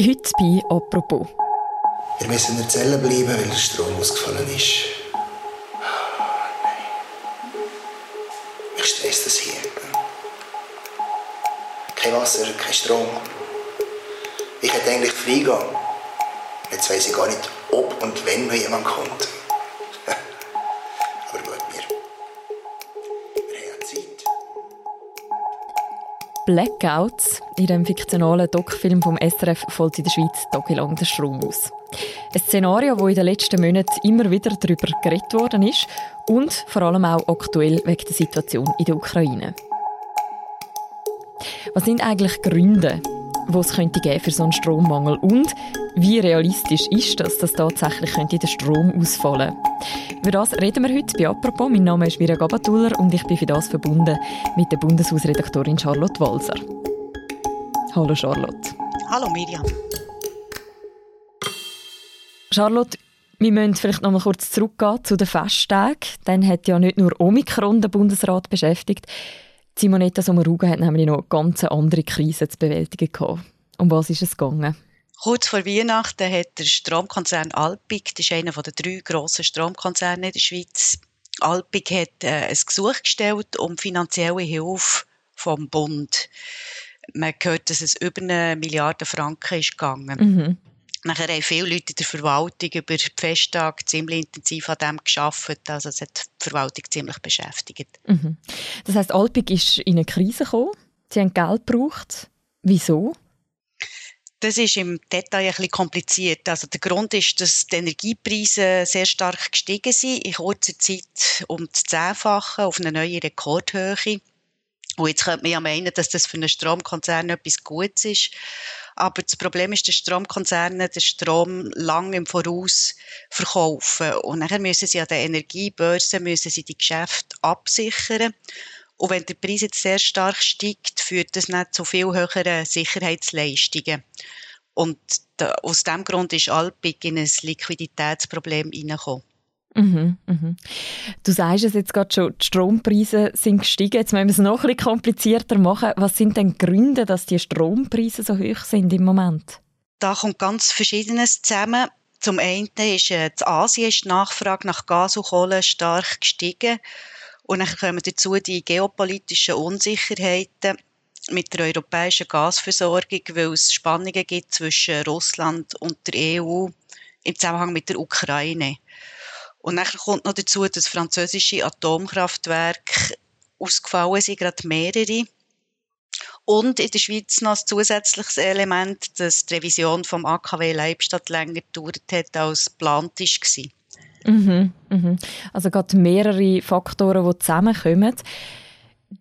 Heute bei «Apropos». Wir müssen in der Zelle bleiben, weil der Strom ausgefallen ist. Oh. Mich stresst das hier. Kein Wasser, kein Strom. Ich hätte eigentlich freigehen. Jetzt weiß ich gar nicht, ob und wenn noch jemand kommt. Blackouts. In dem fiktionalen Doc-Film vom SRF fällt in der Schweiz tagelang der Strom aus. Ein Szenario, das in den letzten Monaten immer wieder darüber geredet worden ist und vor allem auch aktuell wegen der Situation in der Ukraine. Was sind eigentlich Gründe, die es könnte geben für so einen Strommangel und wie realistisch ist das, dass tatsächlich könnte der Strom ausfallen Über das reden wir heute bei «Apropos». Mein Name ist Mira Gabatuller und ich bin für das verbunden mit der Bundeshausredaktorin Charlotte Walser. Hallo Charlotte. Hallo Miriam. Charlotte, wir müssen vielleicht noch mal kurz zurückgehen zu den Festtagen. Dann hat ja nicht nur Omikron den Bundesrat beschäftigt. Simonetta Sommaruga hat nämlich noch eine ganz andere Krise zu bewältigen gehabt. Um was ist es gegangen? Kurz vor Weihnachten hat der Stromkonzern Alpic, das ist einer der drei grossen Stromkonzerne in der Schweiz, Alpic hat äh, ein Gesuch gestellt um finanzielle Hilfe vom Bund. Man hört, dass es über eine Milliarde Franken ist gegangen. Mhm. Nachher haben viele Leute in der Verwaltung über die Festtage ziemlich intensiv an dem geschafft. Also es hat die Verwaltung ziemlich beschäftigt. Mhm. Das heißt, Alpic ist in eine Krise gekommen. Sie haben Geld gebraucht. Wieso? Das ist im Detail ein bisschen kompliziert. Also der Grund ist, dass die Energiepreise sehr stark gestiegen sind, in kurzer Zeit um das Zehnfache auf eine neue Rekordhöhe. Und jetzt könnte man ja meinen, dass das für einen Stromkonzern etwas Gutes ist. Aber das Problem ist, dass Stromkonzerne den Strom lang im Voraus verkaufen. Und nachher müssen sie an der Energiebörse müssen sie die Geschäfte absichern. Und wenn der Preis jetzt sehr stark steigt, führt das nicht zu viel höheren Sicherheitsleistungen. Und da, aus diesem Grund ist Alpic in ein Liquiditätsproblem hineingekommen. Mhm, mhm. Du sagst es jetzt gerade schon, die Strompreise sind gestiegen. Jetzt müssen wir es noch ein bisschen komplizierter machen. Was sind denn Gründe, dass die Strompreise so hoch sind im Moment? Da kommt ganz Verschiedenes zusammen. Zum einen ist äh, in Asien ist die Nachfrage nach Gas und Kohle stark gestiegen. Und dann kommen dazu die geopolitischen Unsicherheiten mit der europäischen Gasversorgung, weil es Spannungen gibt zwischen Russland und der EU im Zusammenhang mit der Ukraine. Und dann kommt noch dazu, dass französische Atomkraftwerke ausgefallen sind, gerade mehrere. Und in der Schweiz noch ein zusätzliches Element, dass die Revision vom AKW Leibstadt länger gedauert hat, als geplant war. Mhm, mhm. Also gerade mehrere Faktoren, die zusammenkommen.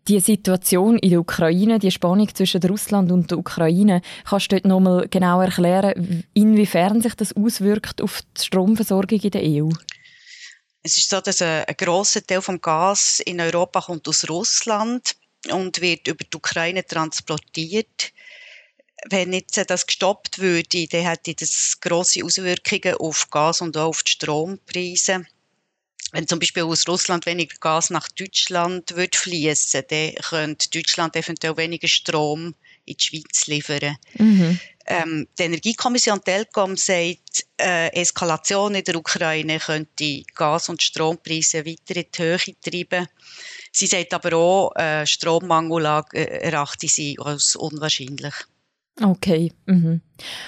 Die Situation in der Ukraine, die Spannung zwischen Russland und der Ukraine, kannst du dort noch mal genau erklären, inwiefern sich das auswirkt auf die Stromversorgung in der EU? Es ist so, dass ein, ein grosser Teil vom Gas in Europa kommt aus Russland und wird über die Ukraine transportiert. Wenn jetzt das gestoppt würde, dann hätte das grosse Auswirkungen auf Gas und auch auf die Strompreise. Wenn zum Beispiel aus Russland weniger Gas nach Deutschland würde fließen, dann könnte Deutschland eventuell weniger Strom in die Schweiz liefern. Mhm. Ähm, die Energiekommission Telkom sagt, äh, Eskalation in der Ukraine könnte Gas- und Strompreise weiter in die Höhe treiben. Sie sagt aber auch, äh, Strommangel äh, erachte sie als unwahrscheinlich. Okay. Mhm.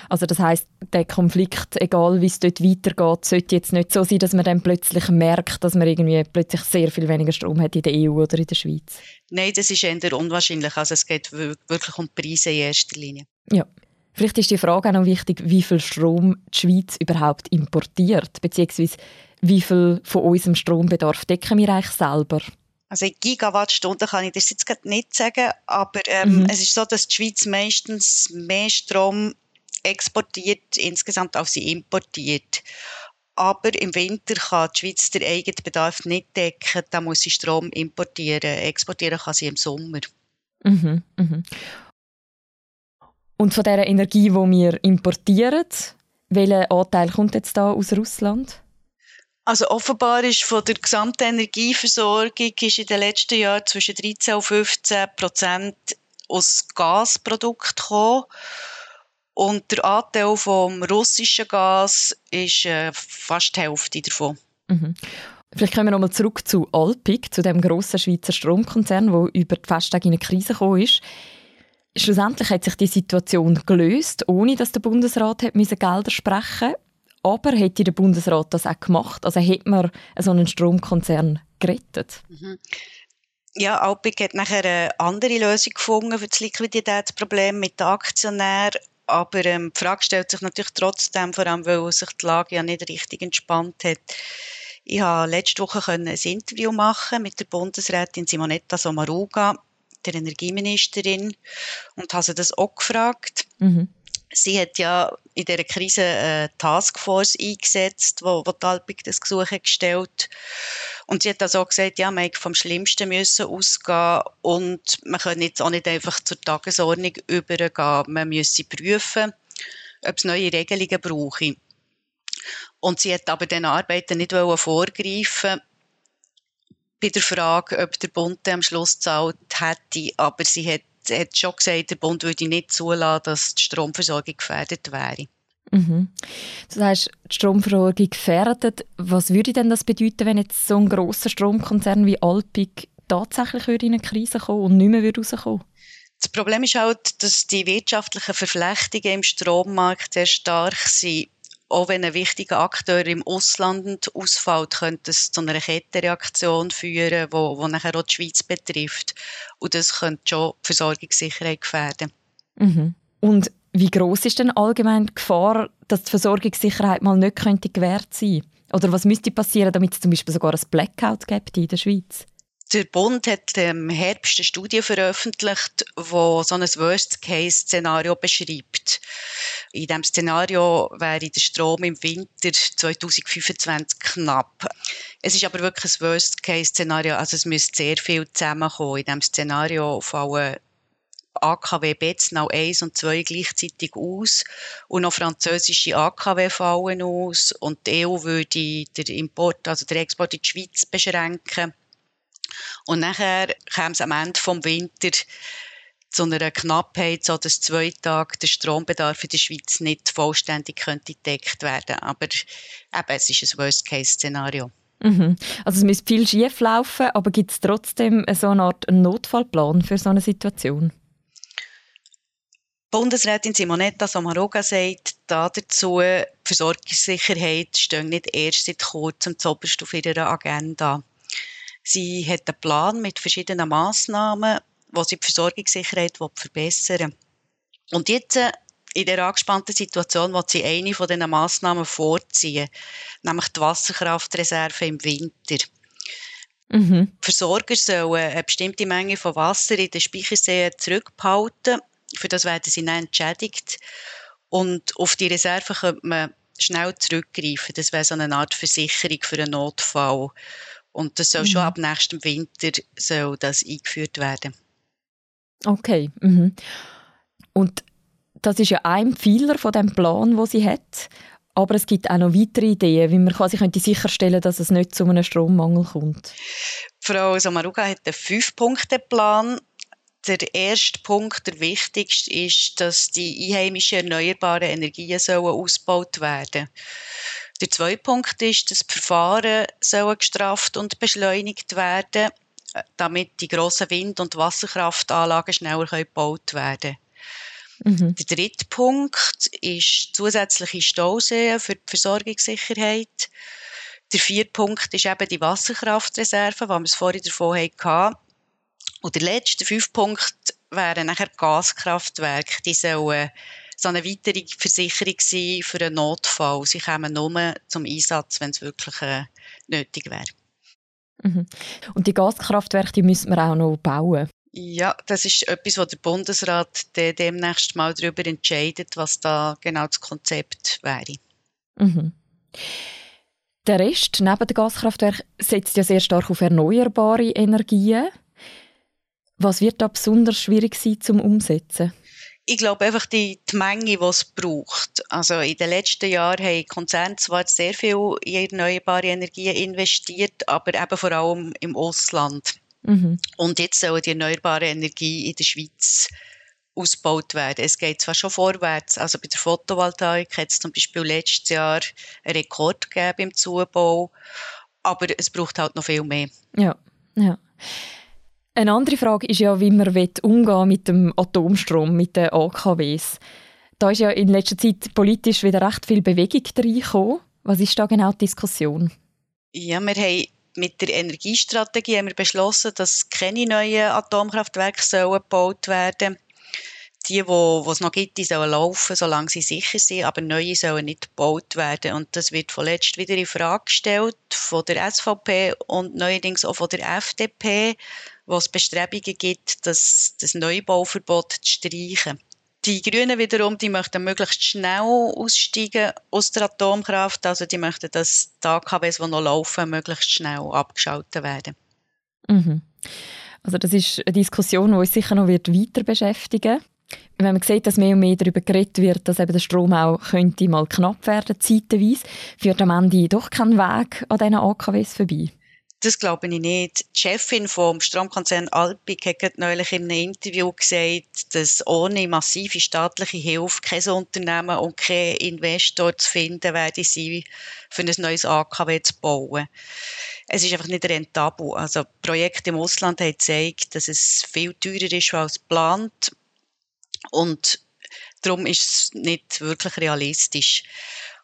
Also das heißt, der Konflikt, egal wie es dort weitergeht, sollte jetzt nicht so sein, dass man dann plötzlich merkt, dass man irgendwie plötzlich sehr viel weniger Strom hat in der EU oder in der Schweiz. Nein, das ist eher unwahrscheinlich. Also es geht wirklich um Preise in erster Linie. Ja. Vielleicht ist die Frage auch noch wichtig, wie viel Strom die Schweiz überhaupt importiert, beziehungsweise wie viel von unserem Strombedarf decken wir eigentlich selber? Also in Gigawattstunden kann ich das jetzt gerade nicht sagen, aber ähm, mhm. es ist so, dass die Schweiz meistens mehr Strom exportiert insgesamt als sie importiert. Aber im Winter kann die Schweiz den eigenen Bedarf nicht decken, da muss sie Strom importieren. Exportieren kann sie im Sommer. Mhm, mhm. Und von dieser Energie, die wir importieren, welcher Anteil kommt jetzt da aus Russland? Also offenbar ist von der gesamten Energieversorgung ist in den letzten Jahren zwischen 13 und 15 Prozent aus Gasprodukten gekommen. Und der Anteil vom russischen Gas ist äh, fast die Hälfte davon. Mhm. Vielleicht kommen wir nochmal zurück zu Alpic, zu dem grossen Schweizer Stromkonzern, der über die Festtage in eine Krise gekommen ist. Schlussendlich hat sich die Situation gelöst, ohne dass der Bundesrat hat Gelder sprechen Aber hätte der Bundesrat das auch gemacht? Also hätte man so einen Stromkonzern gerettet? Mhm. Ja, Alpic hat nachher eine andere Lösung gefunden für das Liquiditätsproblem mit den Aktionären. Aber ähm, die Frage stellt sich natürlich trotzdem, vor allem weil sich die Lage ja nicht richtig entspannt hat. Ich habe letzte Woche ein Interview machen mit der Bundesrätin Simonetta Sommaruga der Energieministerin und habe sie das auch gefragt. Mhm. Sie hat ja in dieser Krise eine Taskforce eingesetzt, wo, wo Talpig das Gesuch gestellt und sie hat also auch gesagt, ja, man vom Schlimmsten müssen ausgehen und man kann jetzt auch nicht einfach zur Tagesordnung übergehen. Man müsse prüfen, ob es neue Regelungen brauche. Und sie hat aber den Arbeiten nicht vorgreifen bei der Frage, ob der Bund am Schluss zahlt hätte, aber sie hat, hat schon gesagt, der Bund würde nicht zulassen, dass die Stromversorgung gefährdet wäre. Mhm. Das heißt, die Stromversorgung gefährdet. Was würde denn das bedeuten, wenn jetzt so ein grosser Stromkonzern wie Alpic tatsächlich in eine Krise kommen und nicht mehr rauskommen Das Problem ist halt, dass die wirtschaftlichen Verflechtungen im Strommarkt sehr stark sind auch wenn ein wichtiger Akteur im Ausland ausfällt, könnte es zu einer Kettenreaktion führen, wo, wo nachher auch die Schweiz betrifft. Und das könnte schon die Versorgungssicherheit gefährden. Mhm. Und wie groß ist denn allgemein die Gefahr, dass die Versorgungssicherheit mal nicht könnte gewährt sein? Oder was müsste passieren, damit es zum Beispiel sogar ein Blackout gibt in der Schweiz? Der Bund hat im Herbst eine Studie veröffentlicht, wo so ein Worst-Case-Szenario beschreibt. In diesem Szenario wäre der Strom im Winter 2025 knapp. Es ist aber wirklich ein Worst-Case-Szenario, also es müsste sehr viel zusammenkommen. In diesem Szenario fallen AKW Betznau 1 und 2 gleichzeitig aus und noch französische AKW fallen aus und die EU würde den Import, also den Export in die Schweiz beschränken. Und nachher kam es am Ende vom Winter zu einer Knappheit, so dass zwei Tage der Strombedarf in der Schweiz nicht vollständig könnte gedeckt werden. Aber eben, es ist ein Worst-Case-Szenario. Mhm. Also es müsste viel schief laufen, aber gibt es trotzdem so eine Art Notfallplan für so eine Situation? Bundesrätin Simonetta Sommaruga sagt dazu, die Versorgungssicherheit steht nicht erst seit kurzem zuoberst auf ihrer Agenda. Sie hat einen Plan mit verschiedenen Massnahmen, wo sie die Versorgungssicherheit verbessern will. Und jetzt äh, in der angespannten Situation will sie eine von diesen Massnahmen vorziehen, nämlich die Wasserkraftreserve im Winter. Mhm. Versorger sollen eine bestimmte Menge von Wasser in den Speicherseen zurückbehalten. Für das werden sie dann entschädigt. Und auf die Reserve könnte man schnell zurückgreifen. Das wäre so eine Art Versicherung für einen Notfall. Und das soll mhm. schon ab nächstem Winter soll das eingeführt werden. Okay. Mhm. Und das ist ja ein Pfeiler von dem Plan, wo sie hat. Aber es gibt auch noch weitere Ideen, wie man quasi könnte sicherstellen könnte, dass es nicht zu einem Strommangel kommt. Frau Samaruga hat einen Fünf-Punkte-Plan. Der erste Punkt, der wichtigste, ist, dass die einheimischen erneuerbaren Energien sollen ausgebaut werden Der zweite Punkt ist, dass die Verfahren sollen gestrafft und beschleunigt werden damit die grossen Wind- und Wasserkraftanlagen schneller gebaut werden mhm. Der dritte Punkt ist zusätzliche Stauseen für die Versorgungssicherheit. Der vierte Punkt ist eben die Wasserkraftreserve, wo wir es vorhin davon hatten. Und der letzte, fünfte Punkt, wären nachher Gaskraftwerke. Die sollen so eine weitere Versicherung sein für einen Notfall. Sie kommen nur zum Einsatz, wenn es wirklich äh, nötig wäre. Mhm. Und die Gaskraftwerke die müssen wir auch noch bauen. Ja, das ist etwas, wo der Bundesrat demnächst mal darüber entscheidet, was da genau das Konzept wäre. Mhm. Der Rest neben den Gaskraftwerken setzt ja sehr stark auf erneuerbare Energien. Was wird da besonders schwierig sein zum Umsetzen? Ich glaube einfach die, die Menge, die es braucht. Also in den letzten Jahren haben Konzerne zwar sehr viel in erneuerbare Energien investiert, aber eben vor allem im Ausland. Mhm. Und jetzt soll die erneuerbare Energie in der Schweiz ausgebaut werden. Es geht zwar schon vorwärts, also bei der Photovoltaik hat es zum Beispiel letztes Jahr einen Rekord gegeben im Zubau, aber es braucht halt noch viel mehr. Ja, ja. Eine andere Frage ist ja, wie man umgehen mit dem Atomstrom, mit den AKWs. Da ist ja in letzter Zeit politisch wieder recht viel Bewegung reingekommen. Was ist da genau die Diskussion? Ja, wir haben mit der Energiestrategie haben wir beschlossen, dass keine neuen Atomkraftwerke sollen gebaut werden die, die es noch gibt, die sollen laufen, solange sie sicher sind, aber neue sollen nicht gebaut werden. Und das wird vorletzt wieder in Frage gestellt von der SVP und neuerdings auch von der FDP, wo es Bestrebungen gibt, das, das Neubauverbot zu streichen. Die Grünen wiederum, die möchten möglichst schnell aussteigen aus der Atomkraft. Also die möchten, dass die AKWs, die noch laufen, möglichst schnell abgeschaltet werden. Mhm. Also das ist eine Diskussion, die uns sicher noch weiter beschäftigen wird wenn man sieht, dass mehr und mehr darüber geredet wird, dass eben der Strom auch könnte mal knapp werden, zeitweise, führt am Ende doch kein Weg an diesen AKWs vorbei. Das glaube ich nicht. Die Chefin vom Stromkonzern Alpic hat neulich in einem Interview gesagt, dass ohne massive staatliche Hilfe kein Unternehmen und kein Investor zu finden werde sein, für ein neues AKW zu bauen. Es ist einfach nicht rentabel. Also Projekte im Ausland haben gezeigt, dass es viel teurer ist als geplant und darum ist es nicht wirklich realistisch.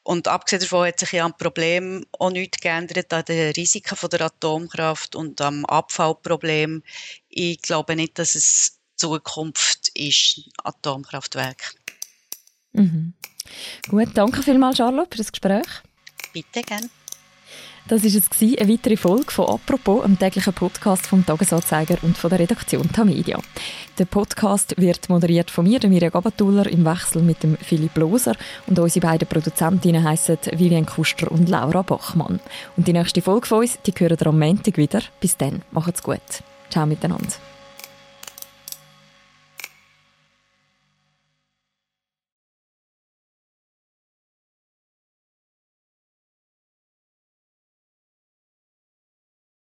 Und abgesehen davon hat sich ja am Problem auch nichts geändert an den Risiken von der Atomkraft und am Abfallproblem. Ich glaube nicht, dass es Zukunft ist, Atomkraftwerk. Mhm. Gut, danke vielmals, Charlotte, für das Gespräch. Bitte, gerne. Das war es, eine weitere Folge von «Apropos», einem täglichen Podcast vom «Tagesanzeiger» und von der Redaktion Tamedia. Der Podcast wird moderiert von mir, Mirja Gabatuller, im Wechsel mit dem Philipp Loser und unsere beiden Produzentinnen heissen Vivian Kuster und Laura Bachmann. Und die nächste Folge von uns, die hören ihr am Montag wieder. Bis dann, macht's gut. Ciao miteinander.